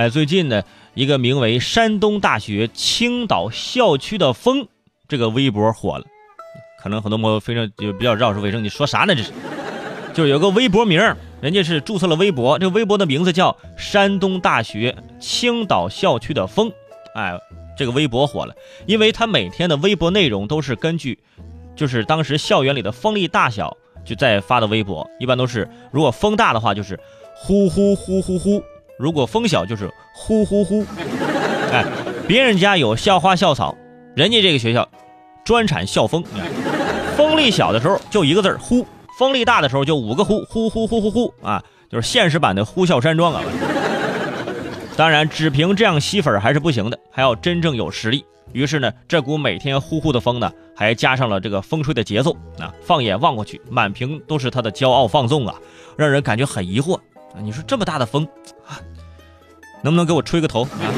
哎，最近呢，一个名为山东大学青岛校区的风，这个微博火了。可能很多朋友非常就比较绕舌为生，你说啥呢？这是，就是有个微博名，人家是注册了微博，这个微博的名字叫山东大学青岛校区的风。哎，这个微博火了，因为他每天的微博内容都是根据，就是当时校园里的风力大小就在发的微博，一般都是如果风大的话就是呼呼呼呼呼，如果风小就是呼呼呼。哎，别人家有校花校草，人家这个学校专产校风。风力小的时候就一个字呼，风力大的时候就五个呼，呼呼呼呼呼啊，就是现实版的呼啸山庄啊。当然，只凭这样吸粉还是不行的，还要真正有实力。于是呢，这股每天呼呼的风呢，还加上了这个风吹的节奏啊。放眼望过去，满屏都是他的骄傲放纵啊，让人感觉很疑惑。你说这么大的风啊，能不能给我吹个头啊？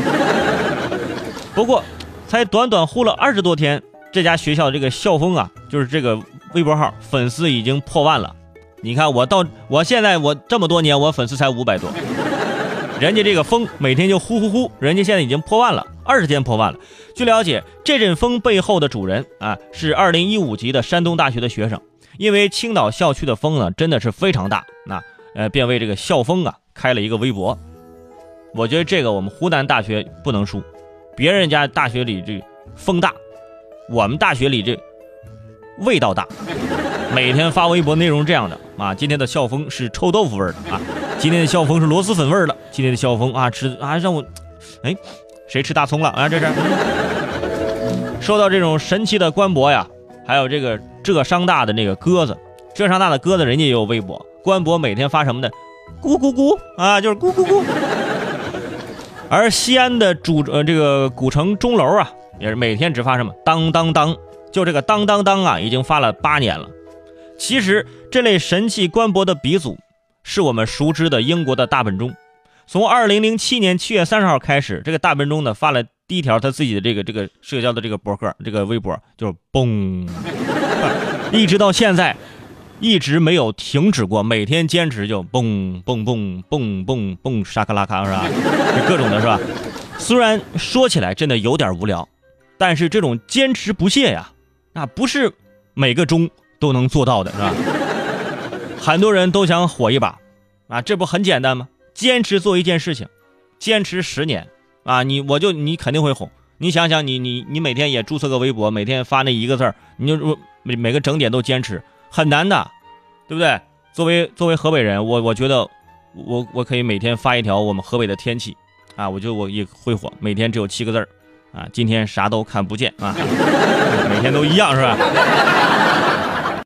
不过，才短短呼了二十多天。这家学校这个校风啊，就是这个微博号粉丝已经破万了。你看我到我现在我这么多年，我粉丝才五百多。人家这个风每天就呼呼呼，人家现在已经破万了，二十天破万了。据了解，这阵风背后的主人啊，是二零一五级的山东大学的学生。因为青岛校区的风呢，真的是非常大，那呃，便为这个校风啊开了一个微博。我觉得这个我们湖南大学不能输，别人家大学里这风大。我们大学里这味道大，每天发微博内容这样的啊，今天的校风是臭豆腐味的啊，今天的校风是螺蛳粉味的，今天的校风啊吃啊让我，哎，谁吃大葱了啊？这是。说到这种神奇的官博呀，还有这个浙商大的那个鸽子，浙商大的鸽子人家也有微博，官博每天发什么的，咕咕咕啊，就是咕咕咕。而西安的主呃这个古城钟楼啊。也是每天只发什么当当当，就这个当当当啊，已经发了八年了。其实这类神器官博的鼻祖，是我们熟知的英国的大本钟。从二零零七年七月三十号开始，这个大本钟呢发了第一条他自己的这个这个社交的这个博客，这个微博就是嘣，一直到现在，一直没有停止过，每天坚持就蹦蹦蹦蹦蹦蹦沙克拉卡是吧？各种的是吧？虽然说起来真的有点无聊。但是这种坚持不懈呀，那不是每个钟都能做到的，是吧？很多人都想火一把，啊，这不很简单吗？坚持做一件事情，坚持十年，啊，你我就你肯定会红。你想想，你你你每天也注册个微博，每天发那一个字儿，你就每每个整点都坚持，很难的，对不对？作为作为河北人，我我觉得我我可以每天发一条我们河北的天气，啊，我觉得我也会火，每天只有七个字儿。啊，今天啥都看不见啊，每天都一样是吧？